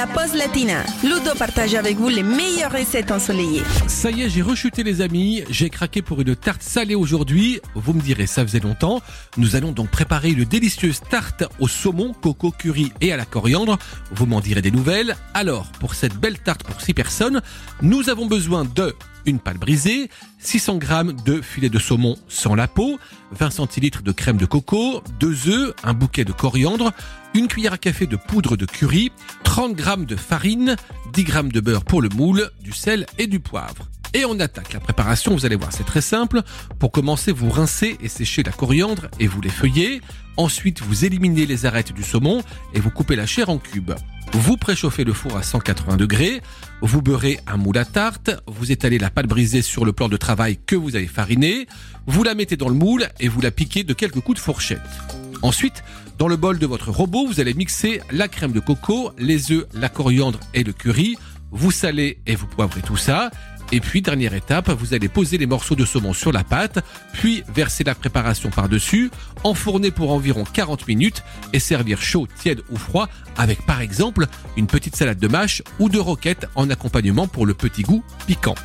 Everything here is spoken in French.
la pause latina. Ludo partage avec vous les meilleures recettes ensoleillées. Ça y est, j'ai rechuté les amis, j'ai craqué pour une tarte salée aujourd'hui. Vous me direz, ça faisait longtemps. Nous allons donc préparer une délicieuse tarte au saumon, coco, curry et à la coriandre. Vous m'en direz des nouvelles. Alors, pour cette belle tarte pour 6 personnes, nous avons besoin de une pâte brisée, 600 g de filet de saumon sans la peau, 20 centilitres de crème de coco, 2 œufs, un bouquet de coriandre, une cuillère à café de poudre de curry, 30 g de farine, 10 g de beurre pour le moule, du sel et du poivre. Et on attaque la préparation, vous allez voir, c'est très simple. Pour commencer, vous rincez et séchez la coriandre et vous les feuillez. Ensuite, vous éliminez les arêtes du saumon et vous coupez la chair en cubes. Vous préchauffez le four à 180 degrés, vous beurrez un moule à tarte, vous étalez la pâte brisée sur le plan de travail que vous avez fariné, vous la mettez dans le moule et vous la piquez de quelques coups de fourchette. Ensuite, dans le bol de votre robot, vous allez mixer la crème de coco, les œufs, la coriandre et le curry. Vous salez et vous poivrez tout ça. Et puis, dernière étape, vous allez poser les morceaux de saumon sur la pâte, puis verser la préparation par-dessus, enfourner pour environ 40 minutes et servir chaud, tiède ou froid avec par exemple une petite salade de mâche ou de roquette en accompagnement pour le petit goût piquant.